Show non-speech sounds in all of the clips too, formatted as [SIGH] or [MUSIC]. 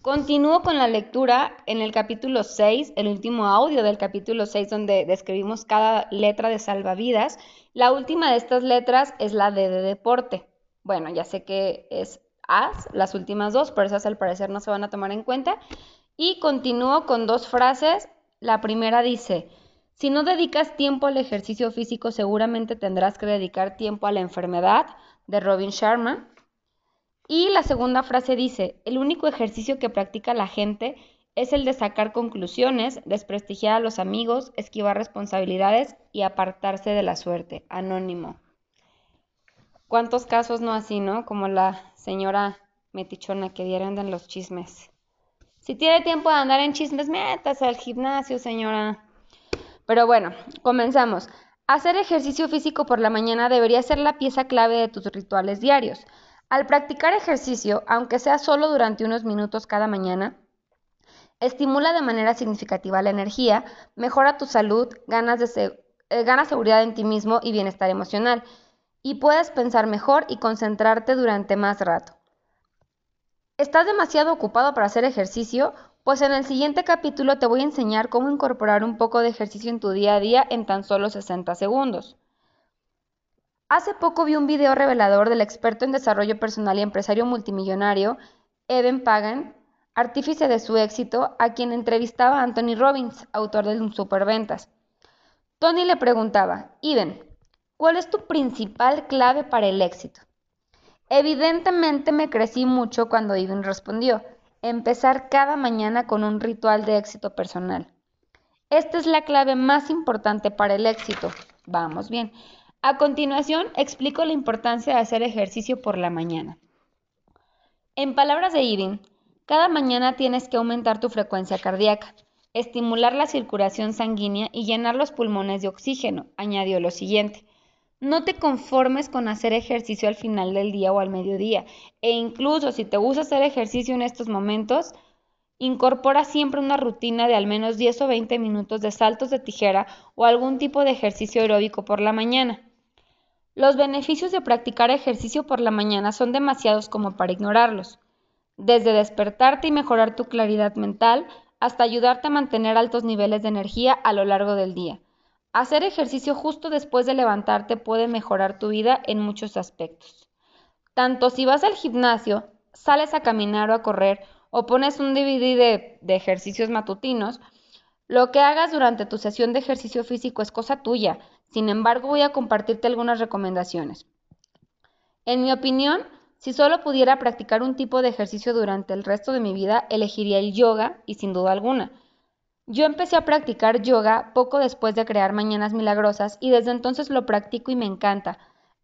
Continúo con la lectura en el capítulo 6, el último audio del capítulo 6 donde describimos cada letra de salvavidas. La última de estas letras es la de deporte. Bueno, ya sé que es AS, las últimas dos, pero esas al parecer no se van a tomar en cuenta. Y continúo con dos frases. La primera dice, si no dedicas tiempo al ejercicio físico, seguramente tendrás que dedicar tiempo a la enfermedad, de Robin Sharma. Y la segunda frase dice, el único ejercicio que practica la gente es el de sacar conclusiones, desprestigiar a los amigos, esquivar responsabilidades y apartarse de la suerte. Anónimo. ¿Cuántos casos no así, no? Como la señora metichona que dieron en los chismes. Si tiene tiempo de andar en chismes, métase al gimnasio, señora. Pero bueno, comenzamos. Hacer ejercicio físico por la mañana debería ser la pieza clave de tus rituales diarios. Al practicar ejercicio, aunque sea solo durante unos minutos cada mañana, estimula de manera significativa la energía, mejora tu salud, ganas, eh, seguridad en ti mismo y bienestar emocional, y puedes pensar mejor y concentrarte durante más rato. ¿Estás demasiado ocupado para hacer ejercicio? Pues en el siguiente capítulo te voy a enseñar cómo incorporar un poco de ejercicio en tu día a día en tan solo 60 segundos. Hace poco vi un video revelador del experto en desarrollo personal y empresario multimillonario, Evan Pagan, artífice de su éxito, a quien entrevistaba Anthony Robbins, autor de Superventas. Tony le preguntaba, Evan, ¿cuál es tu principal clave para el éxito? Evidentemente me crecí mucho cuando Evan respondió, empezar cada mañana con un ritual de éxito personal. Esta es la clave más importante para el éxito. Vamos bien. A continuación, explico la importancia de hacer ejercicio por la mañana. En palabras de Irving, cada mañana tienes que aumentar tu frecuencia cardíaca, estimular la circulación sanguínea y llenar los pulmones de oxígeno. Añadió lo siguiente. No te conformes con hacer ejercicio al final del día o al mediodía. E incluso si te gusta hacer ejercicio en estos momentos, incorpora siempre una rutina de al menos 10 o 20 minutos de saltos de tijera o algún tipo de ejercicio aeróbico por la mañana. Los beneficios de practicar ejercicio por la mañana son demasiados como para ignorarlos. Desde despertarte y mejorar tu claridad mental hasta ayudarte a mantener altos niveles de energía a lo largo del día. Hacer ejercicio justo después de levantarte puede mejorar tu vida en muchos aspectos. Tanto si vas al gimnasio, sales a caminar o a correr o pones un DVD de, de ejercicios matutinos, lo que hagas durante tu sesión de ejercicio físico es cosa tuya, sin embargo, voy a compartirte algunas recomendaciones. En mi opinión, si solo pudiera practicar un tipo de ejercicio durante el resto de mi vida, elegiría el yoga y sin duda alguna. Yo empecé a practicar yoga poco después de crear Mañanas Milagrosas y desde entonces lo practico y me encanta.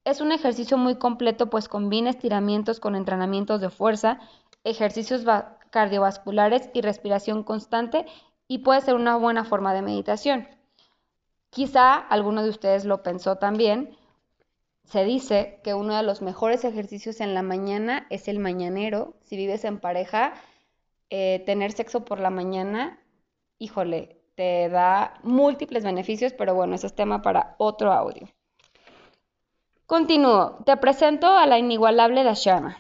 Es un ejercicio muy completo pues combina estiramientos con entrenamientos de fuerza, ejercicios cardiovasculares y respiración constante y puede ser una buena forma de meditación. Quizá alguno de ustedes lo pensó también. Se dice que uno de los mejores ejercicios en la mañana es el mañanero. Si vives en pareja, eh, tener sexo por la mañana, híjole, te da múltiples beneficios, pero bueno, ese es tema para otro audio. Continúo. Te presento a la inigualable Dashama.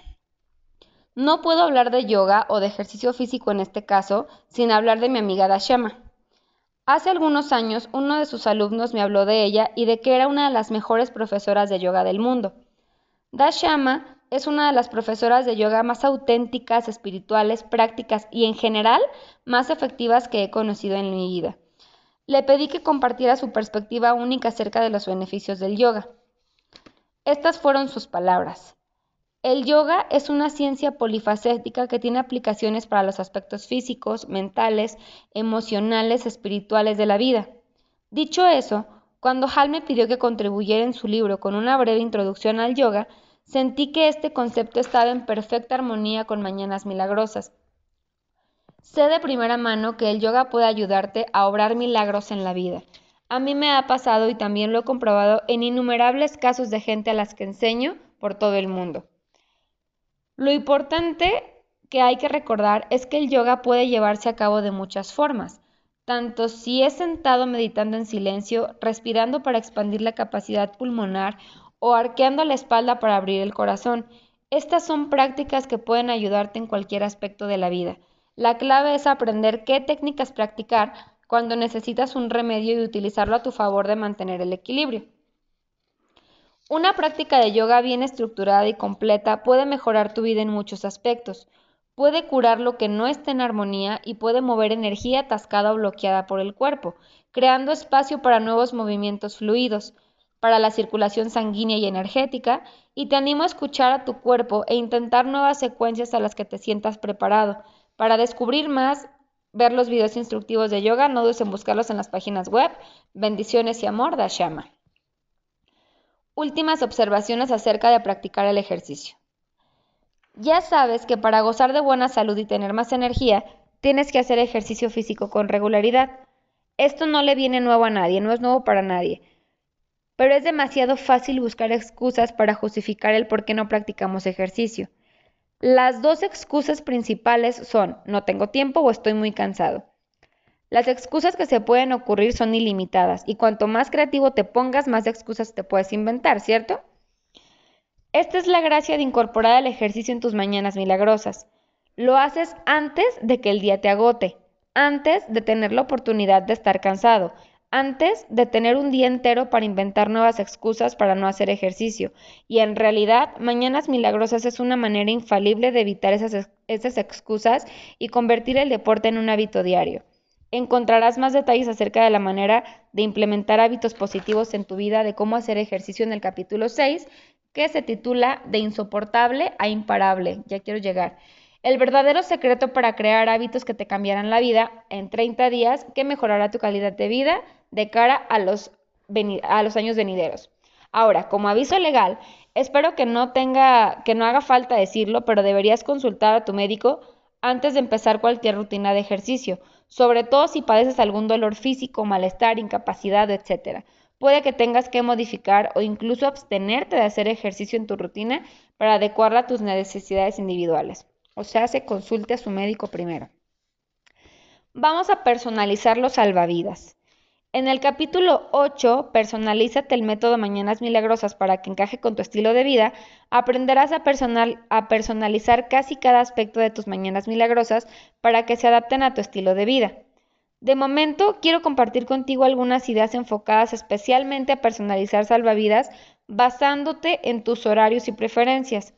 No puedo hablar de yoga o de ejercicio físico en este caso sin hablar de mi amiga Dashama. Hace algunos años uno de sus alumnos me habló de ella y de que era una de las mejores profesoras de yoga del mundo. Dashama es una de las profesoras de yoga más auténticas, espirituales, prácticas y en general más efectivas que he conocido en mi vida. Le pedí que compartiera su perspectiva única acerca de los beneficios del yoga. Estas fueron sus palabras. El yoga es una ciencia polifacética que tiene aplicaciones para los aspectos físicos, mentales, emocionales, espirituales de la vida. Dicho eso, cuando Hal me pidió que contribuyera en su libro con una breve introducción al yoga, sentí que este concepto estaba en perfecta armonía con Mañanas Milagrosas. Sé de primera mano que el yoga puede ayudarte a obrar milagros en la vida. A mí me ha pasado y también lo he comprobado en innumerables casos de gente a las que enseño por todo el mundo. Lo importante que hay que recordar es que el yoga puede llevarse a cabo de muchas formas, tanto si es sentado meditando en silencio, respirando para expandir la capacidad pulmonar o arqueando la espalda para abrir el corazón. Estas son prácticas que pueden ayudarte en cualquier aspecto de la vida. La clave es aprender qué técnicas practicar cuando necesitas un remedio y utilizarlo a tu favor de mantener el equilibrio. Una práctica de yoga bien estructurada y completa puede mejorar tu vida en muchos aspectos. Puede curar lo que no está en armonía y puede mover energía atascada o bloqueada por el cuerpo, creando espacio para nuevos movimientos fluidos, para la circulación sanguínea y energética, y te animo a escuchar a tu cuerpo e intentar nuevas secuencias a las que te sientas preparado. Para descubrir más, ver los videos instructivos de yoga, no dudes en buscarlos en las páginas web. Bendiciones y amor, Dashama. Últimas observaciones acerca de practicar el ejercicio. Ya sabes que para gozar de buena salud y tener más energía, tienes que hacer ejercicio físico con regularidad. Esto no le viene nuevo a nadie, no es nuevo para nadie. Pero es demasiado fácil buscar excusas para justificar el por qué no practicamos ejercicio. Las dos excusas principales son no tengo tiempo o estoy muy cansado. Las excusas que se pueden ocurrir son ilimitadas y cuanto más creativo te pongas, más excusas te puedes inventar, ¿cierto? Esta es la gracia de incorporar el ejercicio en tus mañanas milagrosas. Lo haces antes de que el día te agote, antes de tener la oportunidad de estar cansado, antes de tener un día entero para inventar nuevas excusas para no hacer ejercicio. Y en realidad, Mañanas Milagrosas es una manera infalible de evitar esas, excusas y convertir el deporte en un hábito diario. Encontrarás más detalles acerca de la manera de implementar hábitos positivos en tu vida, de cómo hacer ejercicio en el capítulo 6, que se titula De insoportable a imparable. Ya quiero llegar. El verdadero secreto para crear hábitos que te cambiarán la vida en 30 días, que mejorará tu calidad de vida de cara a los, años venideros. Ahora, como aviso legal, espero que no tenga, que no haga falta decirlo, pero deberías consultar a tu médico antes de empezar cualquier rutina de ejercicio, sobre todo si padeces algún dolor físico, malestar, incapacidad, etc. Puede que tengas que modificar o incluso abstenerte de hacer ejercicio en tu rutina para adecuarla a tus necesidades individuales. O sea, se consulte a su médico primero. Vamos a personalizar los salvavidas. En el capítulo 8, Personalízate el método Mañanas Milagrosas para que encaje con tu estilo de vida, aprenderás a, a, personalizar casi cada aspecto de tus Mañanas Milagrosas para que se adapten a tu estilo de vida. De momento, quiero compartir contigo algunas ideas enfocadas especialmente a personalizar salvavidas basándote en tus horarios y preferencias.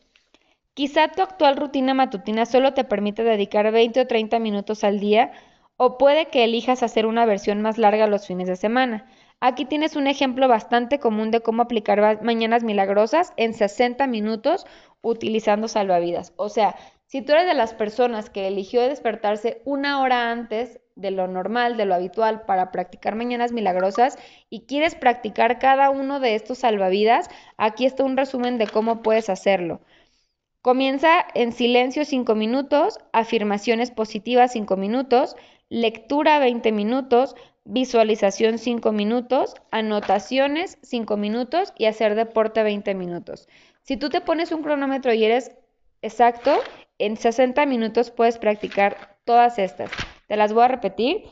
Quizá tu actual rutina matutina solo te permite dedicar 20 o 30 minutos al día o puede que elijas hacer una versión más larga los fines de semana. Aquí tienes un ejemplo bastante común de cómo aplicar mañanas milagrosas en 60 minutos utilizando salvavidas. O sea, si tú eres de las personas que eligió despertarse una hora antes de lo normal, de lo habitual, para practicar mañanas milagrosas y quieres practicar cada uno de estos salvavidas, aquí está un resumen de cómo puedes hacerlo. Comienza en silencio 5 minutos, afirmaciones positivas 5 minutos, lectura 20 minutos, visualización 5 minutos, anotaciones 5 minutos y hacer deporte 20 minutos. Si tú te pones un cronómetro y eres exacto, en 60 minutos puedes practicar todas estas. Te las voy a repetir.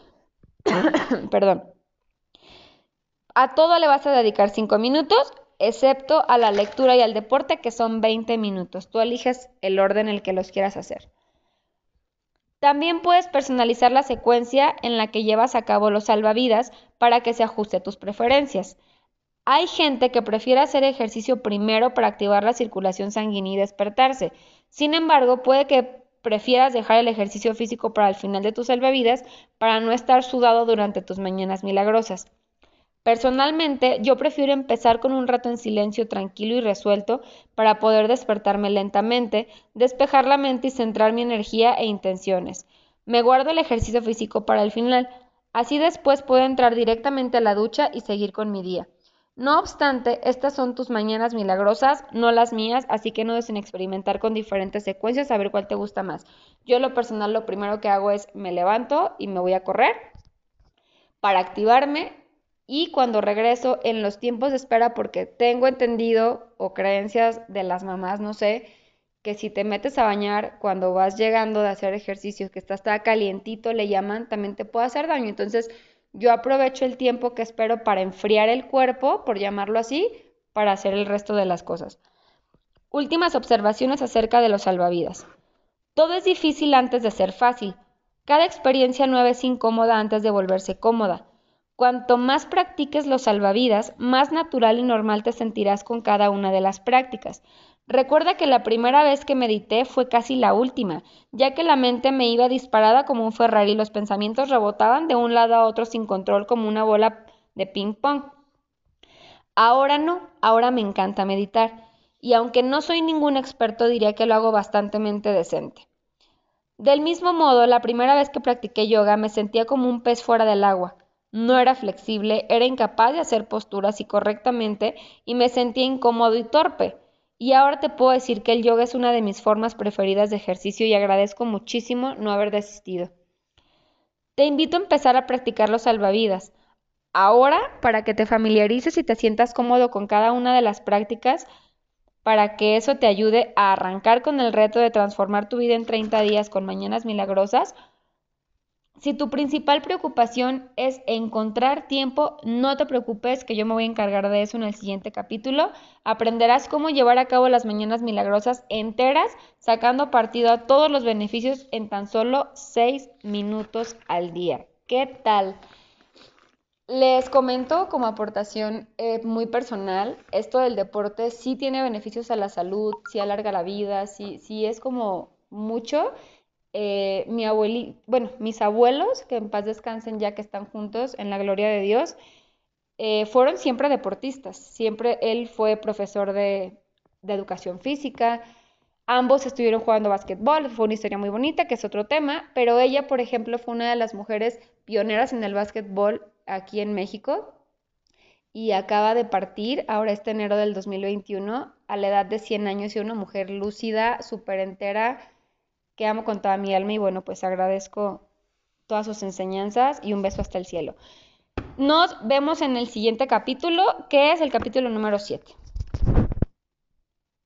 [COUGHS] Perdón. A todo le vas a dedicar 5 minutos, excepto a la lectura y al deporte, que son 20 minutos. Tú eliges el orden en el que los quieras hacer. También puedes personalizar la secuencia en la que llevas a cabo los salvavidas para que se ajuste a tus preferencias. Hay gente que prefiere hacer ejercicio primero para activar la circulación sanguínea y despertarse. Sin embargo, puede que prefieras dejar el ejercicio físico para el final de tus salvavidas para no estar sudado durante tus mañanas milagrosas. Personalmente, yo prefiero empezar con un rato en silencio tranquilo y resuelto para poder despertarme lentamente, despejar la mente y centrar mi energía e intenciones. Me guardo el ejercicio físico para el final, así después puedo entrar directamente a la ducha y seguir con mi día. No obstante, estas son tus mañanas milagrosas, no las mías, así que no desen experimentar con diferentes secuencias a ver cuál te gusta más. Yo lo personal lo primero que hago es me levanto y me voy a correr para activarme, y cuando regreso en los tiempos de espera, porque tengo entendido o creencias de las mamás, no sé, que si te metes a bañar cuando vas llegando de hacer ejercicios, que está, está calientito, le llaman, también te puede hacer daño. Entonces, yo aprovecho el tiempo que espero para enfriar el cuerpo, por llamarlo así, para hacer el resto de las cosas. Últimas observaciones acerca de los salvavidas. Todo es difícil antes de ser fácil. Cada experiencia nueva es incómoda antes de volverse cómoda. Cuanto más practiques los salvavidas, más natural y normal te sentirás con cada una de las prácticas. Recuerda que la primera vez que medité fue casi la última, ya que la mente me iba disparada como un Ferrari y los pensamientos rebotaban de un lado a otro sin control como una bola de ping pong. Ahora no, ahora me encanta meditar, y aunque no soy ningún experto diría que lo hago bastante decente. Del mismo modo, la primera vez que practiqué yoga me sentía como un pez fuera del agua. No era flexible, era incapaz de hacer posturas y correctamente y me sentía incómodo y torpe. Y ahora te puedo decir que el yoga es una de mis formas preferidas de ejercicio y agradezco muchísimo no haber desistido. Te invito a empezar a practicar los salvavidas. Ahora, para que te familiarices y te sientas cómodo con cada una de las prácticas, para que eso te ayude a arrancar con el reto de transformar tu vida en 30 días con mañanas milagrosas. Si tu principal preocupación es encontrar tiempo, no te preocupes que yo me voy a encargar de eso en el siguiente capítulo. Aprenderás cómo llevar a cabo las mañanas milagrosas enteras, sacando partido a todos los beneficios en tan solo 6 minutos al día. ¿Qué tal? Les comento como aportación eh, muy personal, esto del deporte sí tiene beneficios a la salud, sí alarga la vida, sí, sí es como mucho. Eh, mi abueli, bueno, mis abuelos, que en paz descansen ya que están juntos en la gloria de Dios, eh, fueron siempre deportistas. Siempre él fue profesor de, de educación física. Ambos estuvieron jugando básquetbol, fue una historia muy bonita, que es otro tema, pero ella, por ejemplo, fue una de las mujeres pioneras en el básquetbol aquí en México y acaba de partir ahora este enero del 2021 a la edad de 100 años y una mujer lúcida, súper entera, que amo con toda mi alma y bueno, pues agradezco todas sus enseñanzas y un beso hasta el cielo. Nos vemos en el siguiente capítulo, que es el capítulo número 7.